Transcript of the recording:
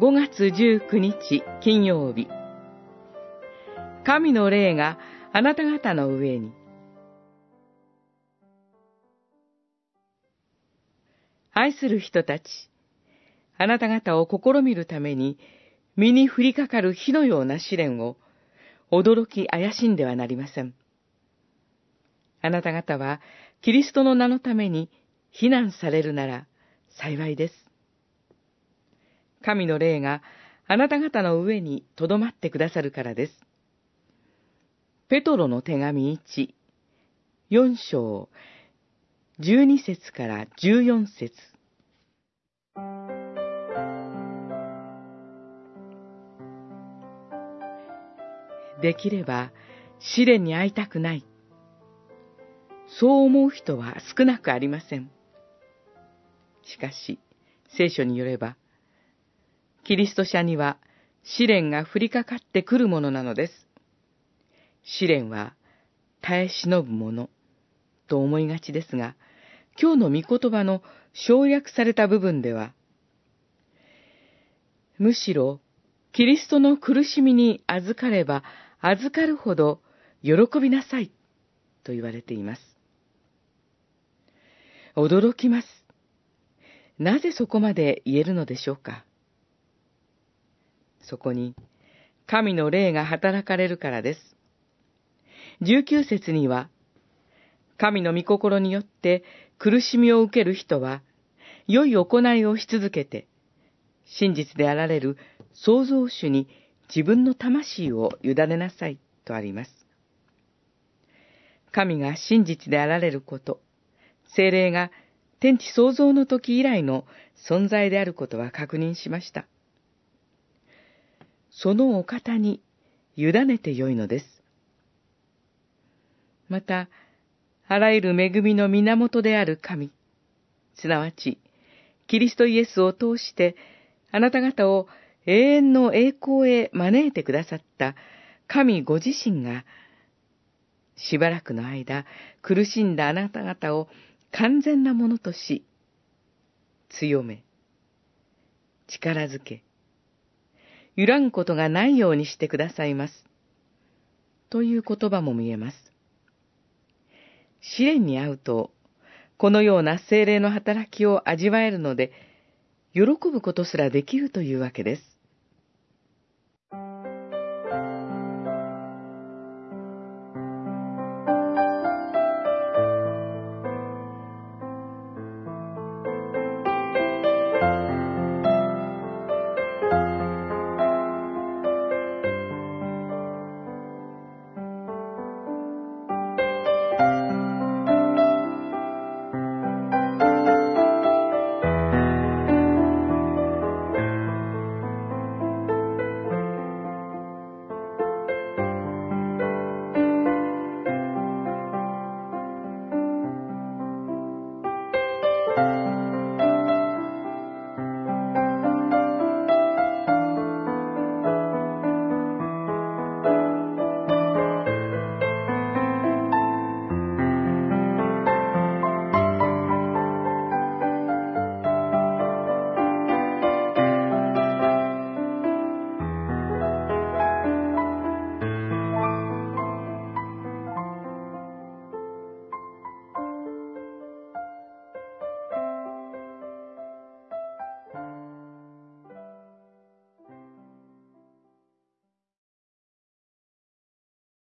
5月19日金曜日。神の霊があなた方の上に。愛する人たち、あなた方を試みるために、身に降りかかる火のような試練を、驚き怪しんではなりません。あなた方は、キリストの名のために避難されるなら幸いです。神の霊があなた方の上に留まってくださるからです。ペトロの手紙1、4章、12節から14節できれば試練に会いたくない。そう思う人は少なくありません。しかし、聖書によれば、キリスト者には試練が降りかかってくるものなのです。試練は耐え忍ぶものと思いがちですが、今日の御言葉の省略された部分では、むしろキリストの苦しみに預かれば預かるほど喜びなさいと言われています。驚きます。なぜそこまで言えるのでしょうか？そこに、神の霊が働かれるからです。19節には、神の御心によって苦しみを受ける人は、良い行いをし続けて、真実であられる創造主に自分の魂を委ねなさいとあります。神が真実であられること、精霊が天地創造の時以来の存在であることは確認しました。そのお方に委ねてよいのです。また、あらゆる恵みの源である神、すなわち、キリストイエスを通して、あなた方を永遠の栄光へ招いてくださった神ご自身が、しばらくの間苦しんだあなた方を完全なものとし、強め、力づけ、揺らぐことがないようにしてくださいます。という言葉も見えます。試練に遭うと、このような精霊の働きを味わえるので、喜ぶことすらできるというわけです。